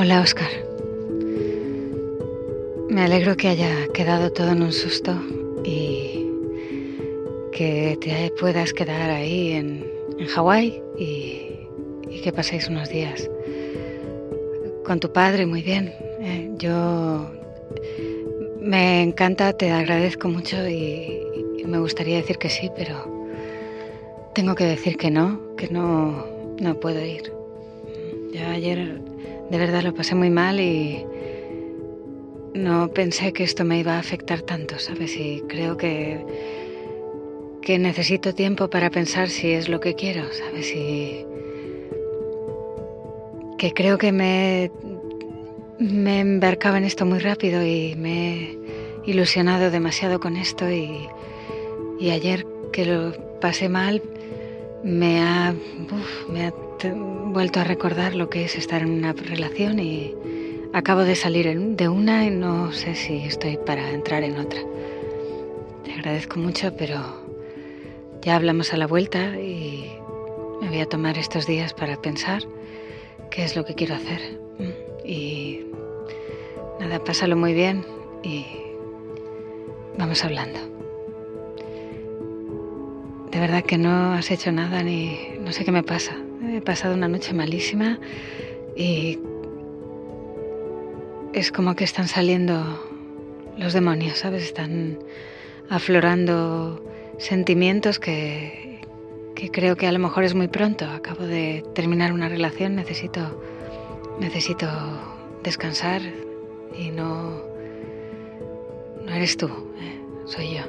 Hola, Oscar. Me alegro que haya quedado todo en un susto y que te puedas quedar ahí en, Hawái y, y, que paséis unos días con tu padre muy bien. Eh, yo me encanta, te agradezco mucho y, y, me gustaría decir que sí, pero tengo que decir que no, que no, no puedo ir. Ya ayer de verdad lo pasé muy mal y no pensé que esto me iba a afectar tanto, ¿sabes? Y creo que, que necesito tiempo para pensar si es lo que quiero, ¿sabes? Y que creo que me, me embarcaba en esto muy rápido y me he ilusionado demasiado con esto y, y ayer que lo pasé mal me ha, me ha vuelto a recordar lo que es estar en una relación y acabo de salir de una y no sé si estoy para entrar en otra. Te agradezco mucho, pero ya hablamos a la vuelta y me voy a tomar estos días para pensar qué es lo que quiero hacer. Y nada, pásalo muy bien y vamos hablando. De verdad que no has hecho nada ni no sé qué me pasa. He pasado una noche malísima y es como que están saliendo los demonios, ¿sabes? Están aflorando sentimientos que, que creo que a lo mejor es muy pronto. Acabo de terminar una relación, necesito, necesito descansar y no, no eres tú, ¿eh? soy yo.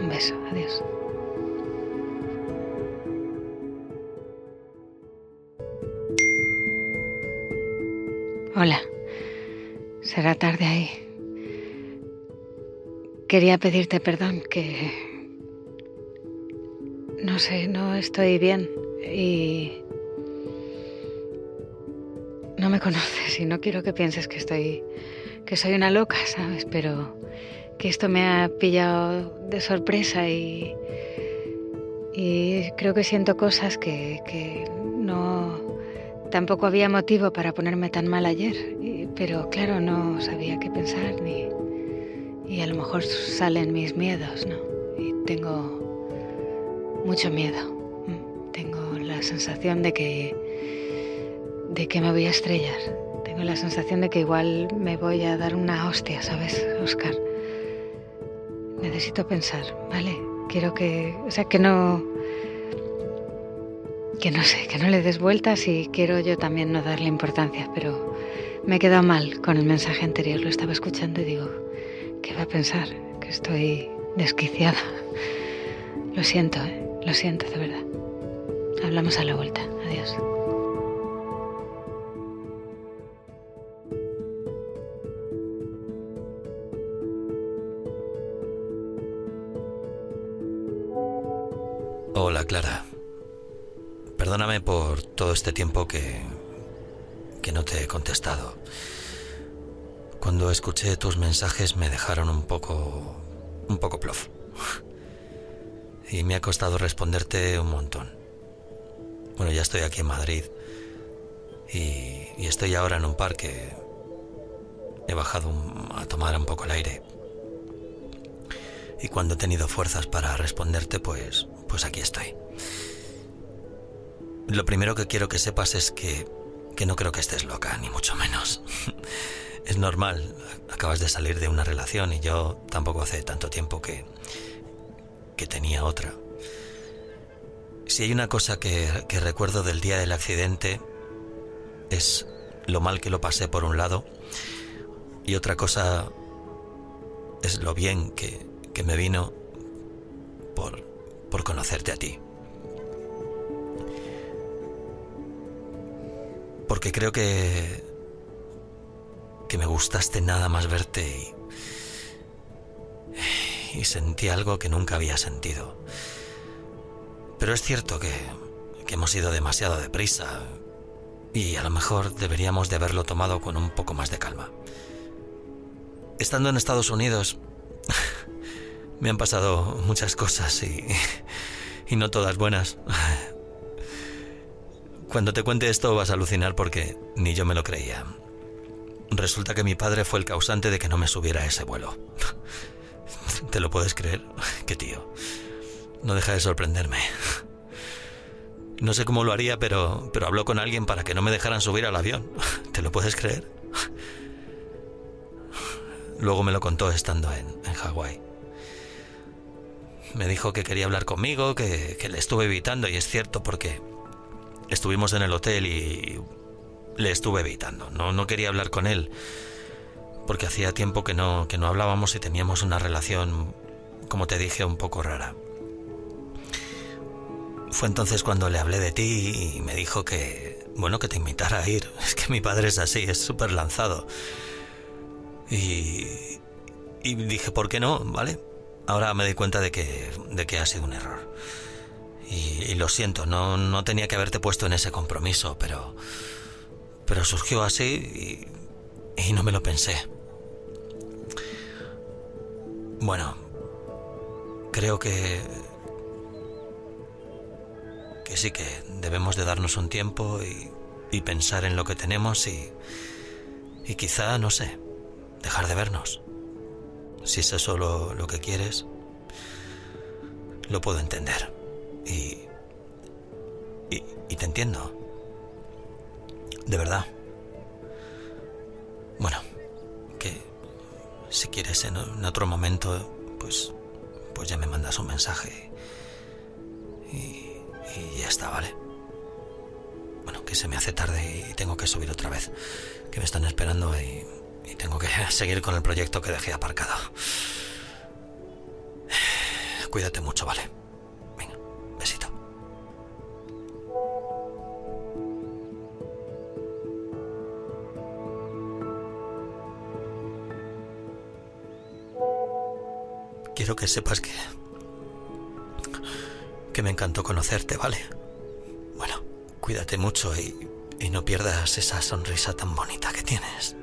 Un beso, adiós. Hola, será tarde ahí. Quería pedirte perdón, que no sé, no estoy bien y no me conoces y no quiero que pienses que estoy, que soy una loca, ¿sabes? Pero que esto me ha pillado de sorpresa y, y creo que siento cosas que, que Tampoco había motivo para ponerme tan mal ayer, pero claro, no sabía qué pensar ni... Y a lo mejor salen mis miedos, ¿no? Y tengo mucho miedo. Tengo la sensación de que de que me voy a estrellar. Tengo la sensación de que igual me voy a dar una hostia, ¿sabes, Oscar? Necesito pensar, ¿vale? Quiero que, o sea, que no que no sé, que no le des vueltas y quiero yo también no darle importancia, pero me he quedado mal con el mensaje anterior, lo estaba escuchando y digo, ¿qué va a pensar? Que estoy desquiciada. Lo siento, ¿eh? lo siento de verdad. Hablamos a la vuelta. Adiós. Hola, Clara. Perdóname por todo este tiempo que, que no te he contestado. Cuando escuché tus mensajes me dejaron un poco... un poco plof. Y me ha costado responderte un montón. Bueno, ya estoy aquí en Madrid y, y estoy ahora en un parque. He bajado a tomar un poco el aire. Y cuando he tenido fuerzas para responderte, pues, pues aquí estoy. Lo primero que quiero que sepas es que, que no creo que estés loca, ni mucho menos. es normal, acabas de salir de una relación y yo tampoco hace tanto tiempo que, que tenía otra. Si hay una cosa que, recuerdo del día del accidente es lo mal que lo pasé por un lado y otra cosa es lo bien que, que me vino por, por conocerte a ti. Porque creo que que me gustaste nada más verte y y sentí algo que nunca había sentido. Pero es cierto que, que hemos ido demasiado deprisa y a lo mejor deberíamos de haberlo tomado con un poco más de calma. Estando en Estados Unidos me han pasado muchas cosas y, y no todas buenas. Cuando te cuente esto vas a alucinar porque ni yo me lo creía. Resulta que mi padre fue el causante de que no me subiera a ese vuelo. ¿Te lo puedes creer? Qué tío. No deja de sorprenderme. No sé cómo lo haría, pero, pero habló con alguien para que no me dejaran subir al avión. ¿Te lo puedes creer? Luego me lo contó estando en, en Hawái. Me dijo que quería hablar conmigo, que, que le estuve evitando, y es cierto porque estuvimos en el hotel y le estuve evitando. No, no quería hablar con él porque hacía tiempo que no, que no hablábamos y teníamos una relación, como te dije, un poco rara. Fue entonces cuando le hablé de ti y me dijo que, bueno, que te invitara a ir. Es que mi padre es así, es súper lanzado. Y, y dije, ¿por qué no? ¿Vale? Ahora me doy cuenta de que, de que ha sido un error. Y, lo siento, no, no tenía que haberte puesto en ese compromiso, pero, pero surgió así y, y no me lo pensé. Bueno, creo que que sí que debemos de darnos un tiempo y, y pensar en lo que tenemos y, y quizá, no sé, dejar de vernos. Si es eso lo, lo que quieres, lo puedo entender. Y, y, y te entiendo. De verdad. Bueno, que si quieres en, otro momento, pues, pues ya me mandas un mensaje. Y, y ya está, ¿vale? Bueno, que se me hace tarde y tengo que subir otra vez. Que me están esperando y, y tengo que seguir con el proyecto que dejé aparcado. Cuídate mucho, ¿vale? Que sepas que... que me encantó conocerte, ¿vale? Bueno, cuídate mucho y, y no pierdas esa sonrisa tan bonita que tienes.